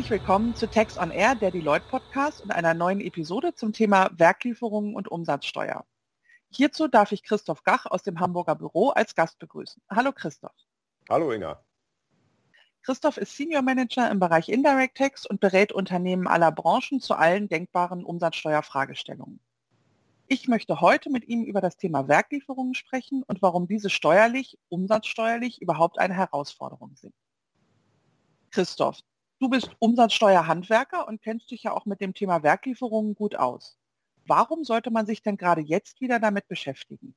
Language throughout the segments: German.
Herzlich willkommen zu Text on Air, der Deloitte Podcast und einer neuen Episode zum Thema Werklieferungen und Umsatzsteuer. Hierzu darf ich Christoph Gach aus dem Hamburger Büro als Gast begrüßen. Hallo Christoph. Hallo Inga. Christoph ist Senior Manager im Bereich Indirect Tax und berät Unternehmen aller Branchen zu allen denkbaren Umsatzsteuerfragestellungen. Ich möchte heute mit ihm über das Thema Werklieferungen sprechen und warum diese steuerlich, umsatzsteuerlich überhaupt eine Herausforderung sind. Christoph, du bist Umsatzsteuerhandwerker und kennst dich ja auch mit dem Thema Werklieferungen gut aus. Warum sollte man sich denn gerade jetzt wieder damit beschäftigen?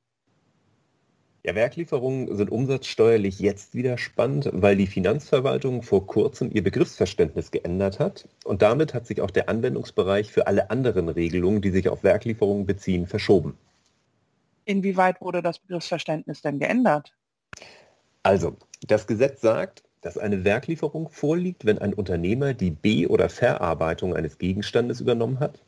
Ja, Werklieferungen sind umsatzsteuerlich jetzt wieder spannend, weil die Finanzverwaltung vor kurzem ihr Begriffsverständnis geändert hat und damit hat sich auch der Anwendungsbereich für alle anderen Regelungen, die sich auf Werklieferungen beziehen, verschoben. Inwieweit wurde das Begriffsverständnis denn geändert? Also, das Gesetz sagt, dass eine Werklieferung vorliegt, wenn ein Unternehmer die Be- oder Verarbeitung eines Gegenstandes übernommen hat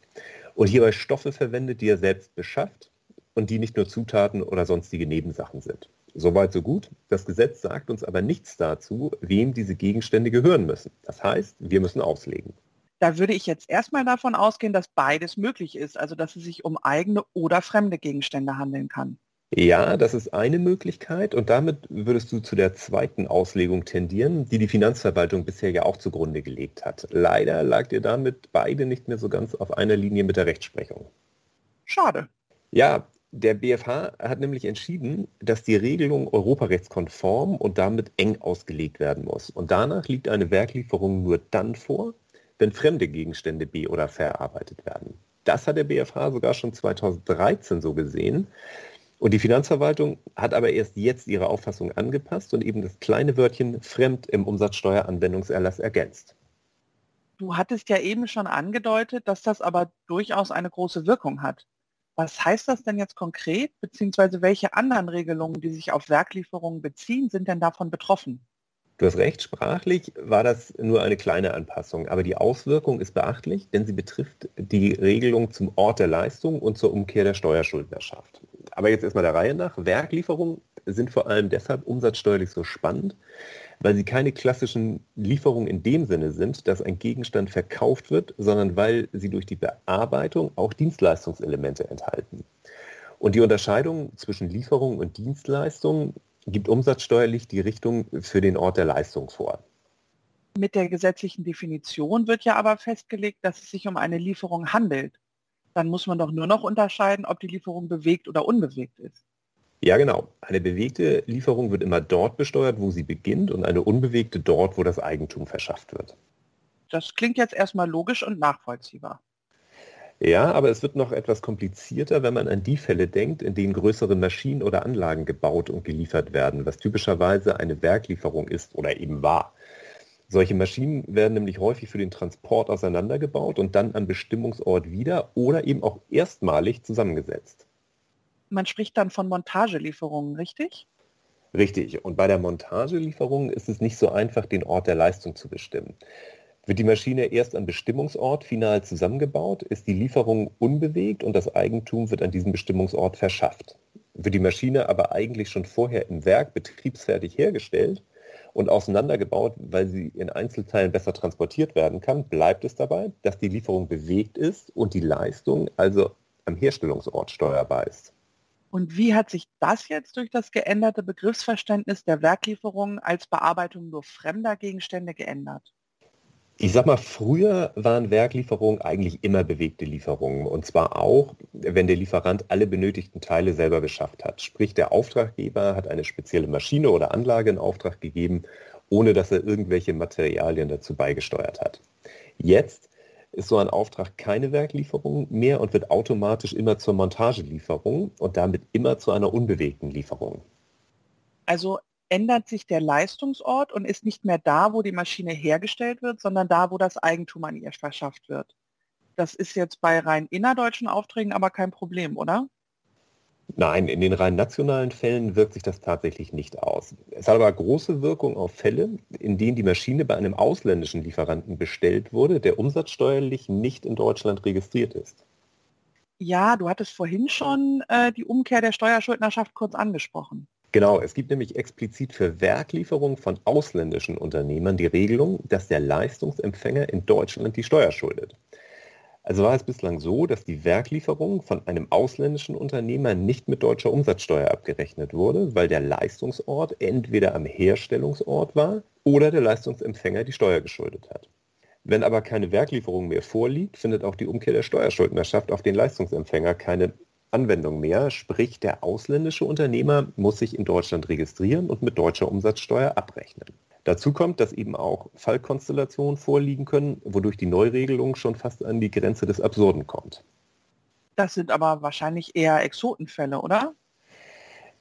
und hierbei Stoffe verwendet, die er selbst beschafft und die nicht nur Zutaten oder sonstige Nebensachen sind. Soweit so gut. Das Gesetz sagt uns aber nichts dazu, wem diese Gegenstände gehören müssen. Das heißt, wir müssen auslegen. Da würde ich jetzt erstmal davon ausgehen, dass beides möglich ist, also dass es sich um eigene oder fremde Gegenstände handeln kann. Ja, das ist eine Möglichkeit und damit würdest du zu der zweiten Auslegung tendieren, die die Finanzverwaltung bisher ja auch zugrunde gelegt hat. Leider lag ihr damit beide nicht mehr so ganz auf einer Linie mit der Rechtsprechung. Schade. Ja, der BFH hat nämlich entschieden, dass die Regelung europarechtskonform und damit eng ausgelegt werden muss. Und danach liegt eine Werklieferung nur dann vor, wenn fremde Gegenstände be- oder verarbeitet werden. Das hat der BFH sogar schon 2013 so gesehen. Und die Finanzverwaltung hat aber erst jetzt ihre Auffassung angepasst und eben das kleine Wörtchen fremd im Umsatzsteueranwendungserlass ergänzt. Du hattest ja eben schon angedeutet, dass das aber durchaus eine große Wirkung hat. Was heißt das denn jetzt konkret, beziehungsweise welche anderen Regelungen, die sich auf Werklieferungen beziehen, sind denn davon betroffen? Du hast recht, sprachlich war das nur eine kleine Anpassung, aber die Auswirkung ist beachtlich, denn sie betrifft die Regelung zum Ort der Leistung und zur Umkehr der Steuerschuldnerschaft. Aber jetzt erstmal der Reihe nach. Werklieferungen sind vor allem deshalb umsatzsteuerlich so spannend, weil sie keine klassischen Lieferungen in dem Sinne sind, dass ein Gegenstand verkauft wird, sondern weil sie durch die Bearbeitung auch Dienstleistungselemente enthalten. Und die Unterscheidung zwischen Lieferung und Dienstleistung gibt umsatzsteuerlich die Richtung für den Ort der Leistung vor. Mit der gesetzlichen Definition wird ja aber festgelegt, dass es sich um eine Lieferung handelt dann muss man doch nur noch unterscheiden, ob die Lieferung bewegt oder unbewegt ist. Ja, genau. Eine bewegte Lieferung wird immer dort besteuert, wo sie beginnt und eine unbewegte dort, wo das Eigentum verschafft wird. Das klingt jetzt erstmal logisch und nachvollziehbar. Ja, aber es wird noch etwas komplizierter, wenn man an die Fälle denkt, in denen größere Maschinen oder Anlagen gebaut und geliefert werden, was typischerweise eine Werklieferung ist oder eben war. Solche Maschinen werden nämlich häufig für den Transport auseinandergebaut und dann am Bestimmungsort wieder oder eben auch erstmalig zusammengesetzt. Man spricht dann von Montagelieferungen, richtig? Richtig. Und bei der Montagelieferung ist es nicht so einfach, den Ort der Leistung zu bestimmen. Wird die Maschine erst am Bestimmungsort final zusammengebaut, ist die Lieferung unbewegt und das Eigentum wird an diesem Bestimmungsort verschafft. Wird die Maschine aber eigentlich schon vorher im Werk betriebsfertig hergestellt, und auseinandergebaut, weil sie in Einzelteilen besser transportiert werden kann, bleibt es dabei, dass die Lieferung bewegt ist und die Leistung also am Herstellungsort steuerbar ist. Und wie hat sich das jetzt durch das geänderte Begriffsverständnis der Werklieferung als Bearbeitung nur fremder Gegenstände geändert? Ich sag mal, früher waren Werklieferungen eigentlich immer bewegte Lieferungen. Und zwar auch, wenn der Lieferant alle benötigten Teile selber beschafft hat. Sprich, der Auftraggeber hat eine spezielle Maschine oder Anlage in Auftrag gegeben, ohne dass er irgendwelche Materialien dazu beigesteuert hat. Jetzt ist so ein Auftrag keine Werklieferung mehr und wird automatisch immer zur Montagelieferung und damit immer zu einer unbewegten Lieferung. Also ändert sich der Leistungsort und ist nicht mehr da, wo die Maschine hergestellt wird, sondern da, wo das Eigentum an ihr verschafft wird. Das ist jetzt bei rein innerdeutschen Aufträgen aber kein Problem, oder? Nein, in den rein nationalen Fällen wirkt sich das tatsächlich nicht aus. Es hat aber große Wirkung auf Fälle, in denen die Maschine bei einem ausländischen Lieferanten bestellt wurde, der umsatzsteuerlich nicht in Deutschland registriert ist. Ja, du hattest vorhin schon äh, die Umkehr der Steuerschuldnerschaft kurz angesprochen. Genau, es gibt nämlich explizit für Werklieferungen von ausländischen Unternehmern die Regelung, dass der Leistungsempfänger in Deutschland die Steuer schuldet. Also war es bislang so, dass die Werklieferung von einem ausländischen Unternehmer nicht mit deutscher Umsatzsteuer abgerechnet wurde, weil der Leistungsort entweder am Herstellungsort war oder der Leistungsempfänger die Steuer geschuldet hat. Wenn aber keine Werklieferung mehr vorliegt, findet auch die Umkehr der Steuerschuldnerschaft auf den Leistungsempfänger keine Anwendung mehr. Sprich, der ausländische Unternehmer muss sich in Deutschland registrieren und mit deutscher Umsatzsteuer abrechnen. Dazu kommt, dass eben auch Fallkonstellationen vorliegen können, wodurch die Neuregelung schon fast an die Grenze des Absurden kommt. Das sind aber wahrscheinlich eher Exotenfälle, oder?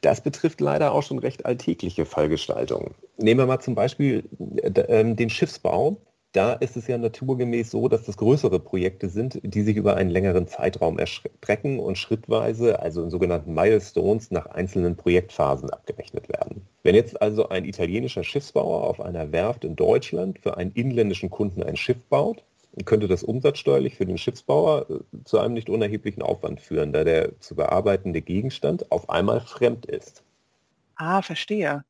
Das betrifft leider auch schon recht alltägliche Fallgestaltungen. Nehmen wir mal zum Beispiel äh, ähm, den Schiffsbau. Da ist es ja naturgemäß so, dass das größere Projekte sind, die sich über einen längeren Zeitraum erstrecken und schrittweise, also in sogenannten Milestones, nach einzelnen Projektphasen abgerechnet werden. Wenn jetzt also ein italienischer Schiffsbauer auf einer Werft in Deutschland für einen inländischen Kunden ein Schiff baut, könnte das umsatzsteuerlich für den Schiffsbauer äh, zu einem nicht unerheblichen Aufwand führen, da der zu bearbeitende Gegenstand auf einmal fremd ist. Ah, verstehe.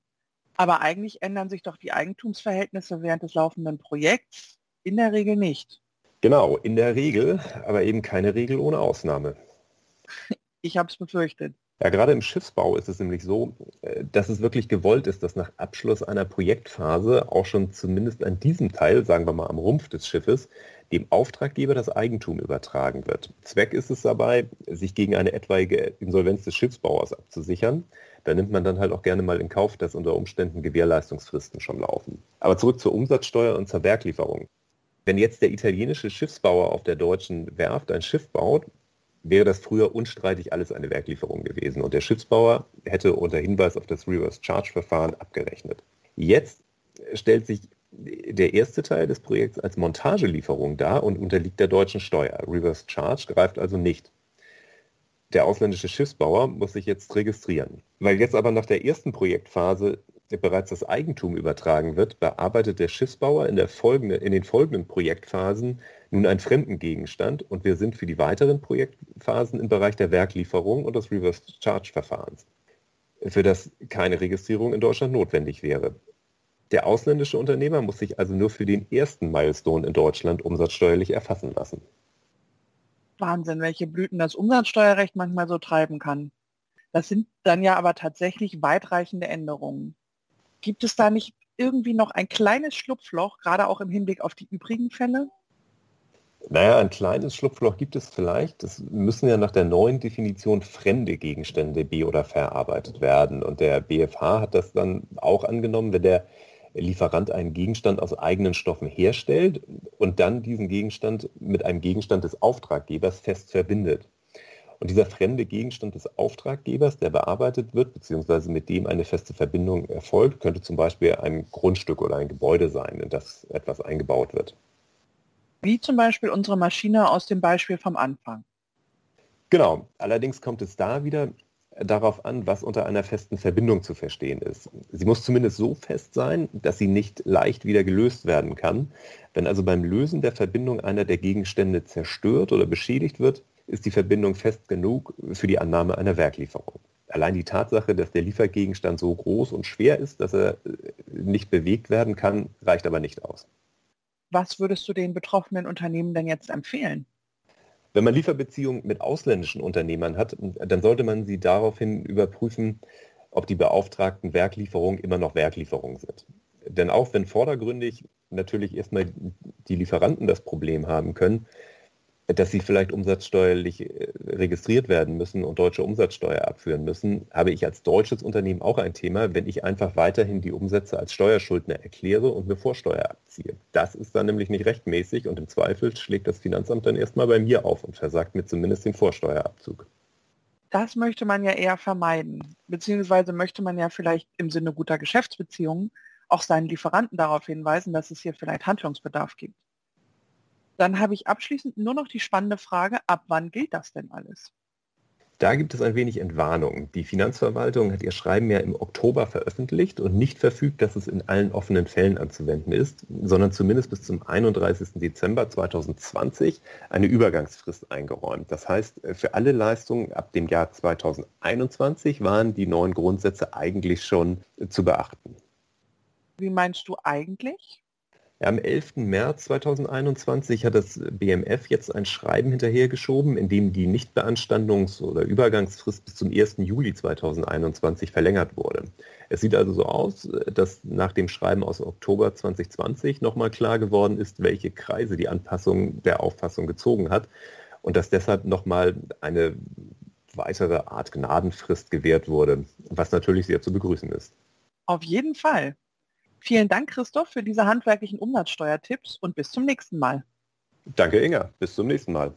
Aber eigentlich ändern sich doch die Eigentumsverhältnisse während des laufenden Projekts in der Regel nicht. Genau, in der Regel, aber eben keine Regel ohne Ausnahme. Ich habe es befürchtet. Ja, gerade im Schiffsbau ist es nämlich so, äh, dass es wirklich gewollt ist, dass nach Abschluss einer Projektphase auch schon zumindest an diesem Teil, sagen wir mal am Rumpf des Schiffes, dem Auftraggeber das Eigentum übertragen wird. Zweck ist es dabei, sich gegen eine etwaige Insolvenz des Schiffsbauers abzusichern da nimmt man dann halt auch gerne mal in Kauf, dass unter Umständen Gewährleistungsfristen schon laufen. Aber zurück zur Umsatzsteuer und zur Werklieferung. Wenn jetzt der italienische Schiffsbauer auf der deutschen Werft ein Schiff baut, wäre das früher unstreitig alles eine Werklieferung gewesen und der Schiffsbauer hätte unter Hinweis auf das Reverse Charge Verfahren abgerechnet. Jetzt stellt sich der erste Teil des Projekts als Montagelieferung dar und unterliegt der deutschen Steuer. Reverse Charge greift also nicht. Der ausländische Schiffsbauer muss sich jetzt registrieren. Weil jetzt aber nach der ersten Projektphase bereits das Eigentum übertragen wird, bearbeitet der Schiffsbauer in, der folgende, in den folgenden Projektphasen nun einen fremden Gegenstand und wir sind für die weiteren Projektphasen im Bereich der Werklieferung und des Reverse Charge Verfahrens, für das keine Registrierung in Deutschland notwendig wäre. Der ausländische Unternehmer muss sich also nur für den ersten Milestone in Deutschland umsatzsteuerlich erfassen lassen. Wahnsinn, welche Blüten das Umsatzsteuerrecht manchmal so treiben kann. Das sind dann ja aber tatsächlich weitreichende Änderungen. Gibt es da nicht irgendwie noch ein kleines Schlupfloch, gerade auch im Hinblick auf die übrigen Fälle? Naja, ein kleines Schlupfloch gibt es vielleicht. Es müssen ja nach der neuen Definition fremde Gegenstände be- oder verarbeitet werden. Und der BFH hat das dann auch angenommen, wenn der Lieferant einen Gegenstand aus eigenen Stoffen herstellt und dann diesen Gegenstand mit einem Gegenstand des Auftraggebers fest verbindet. Und dieser fremde Gegenstand des Auftraggebers, der bearbeitet wird, beziehungsweise mit dem eine feste Verbindung erfolgt, könnte zum Beispiel ein Grundstück oder ein Gebäude sein, in das etwas eingebaut wird. Wie zum Beispiel unsere Maschine aus dem Beispiel vom Anfang. Genau, allerdings kommt es da wieder darauf an, was unter einer festen Verbindung zu verstehen ist. Sie muss zumindest so fest sein, dass sie nicht leicht wieder gelöst werden kann. Wenn also beim Lösen der Verbindung einer der Gegenstände zerstört oder beschädigt wird, ist die Verbindung fest genug für die Annahme einer Werklieferung. Allein die Tatsache, dass der Liefergegenstand so groß und schwer ist, dass er nicht bewegt werden kann, reicht aber nicht aus. Was würdest du den betroffenen Unternehmen denn jetzt empfehlen? Wenn man Lieferbeziehungen mit ausländischen Unternehmern hat, dann sollte man sie daraufhin überprüfen, ob die beauftragten Werklieferungen immer noch Werklieferungen sind. Denn auch wenn vordergründig natürlich erstmal die Lieferanten das Problem haben können, dass sie vielleicht umsatzsteuerlich äh, registriert werden müssen und deutsche Umsatzsteuer abführen müssen, habe ich als deutsches Unternehmen auch ein Thema, wenn ich einfach weiterhin die Umsätze als Steuerschuldner erkläre und mir Vorsteuer abziehe. Das ist dann nämlich nicht rechtmäßig und im Zweifel schlägt das Finanzamt dann erstmal bei mir auf und versagt mir zumindest den Vorsteuerabzug. Das möchte man ja eher vermeiden, beziehungsweise möchte man ja vielleicht im Sinne guter Geschäftsbeziehungen auch seinen Lieferanten darauf hinweisen, dass es hier vielleicht Handlungsbedarf gibt. Dann habe ich abschließend nur noch die spannende Frage, ab wann gilt das denn alles? Da gibt es ein wenig Entwarnung. Die Finanzverwaltung hat ihr Schreiben ja im Oktober veröffentlicht und nicht verfügt, dass es in allen offenen Fällen anzuwenden ist, sondern zumindest bis zum 31. Dezember 2020 eine Übergangsfrist eingeräumt. Das heißt, für alle Leistungen ab dem Jahr 2021 waren die neuen Grundsätze eigentlich schon zu beachten. Wie meinst du eigentlich? Am 11. März 2021 hat das BMF jetzt ein Schreiben hinterhergeschoben, in dem die Nichtbeanstandungs- oder Übergangsfrist bis zum 1. Juli 2021 verlängert wurde. Es sieht also so aus, dass nach dem Schreiben aus Oktober 2020 nochmal klar geworden ist, welche Kreise die Anpassung der Auffassung gezogen hat und dass deshalb nochmal eine weitere Art Gnadenfrist gewährt wurde, was natürlich sehr zu begrüßen ist. Auf jeden Fall. Vielen Dank, Christoph, für diese handwerklichen Umsatzsteuertipps und bis zum nächsten Mal. Danke, Inga. Bis zum nächsten Mal.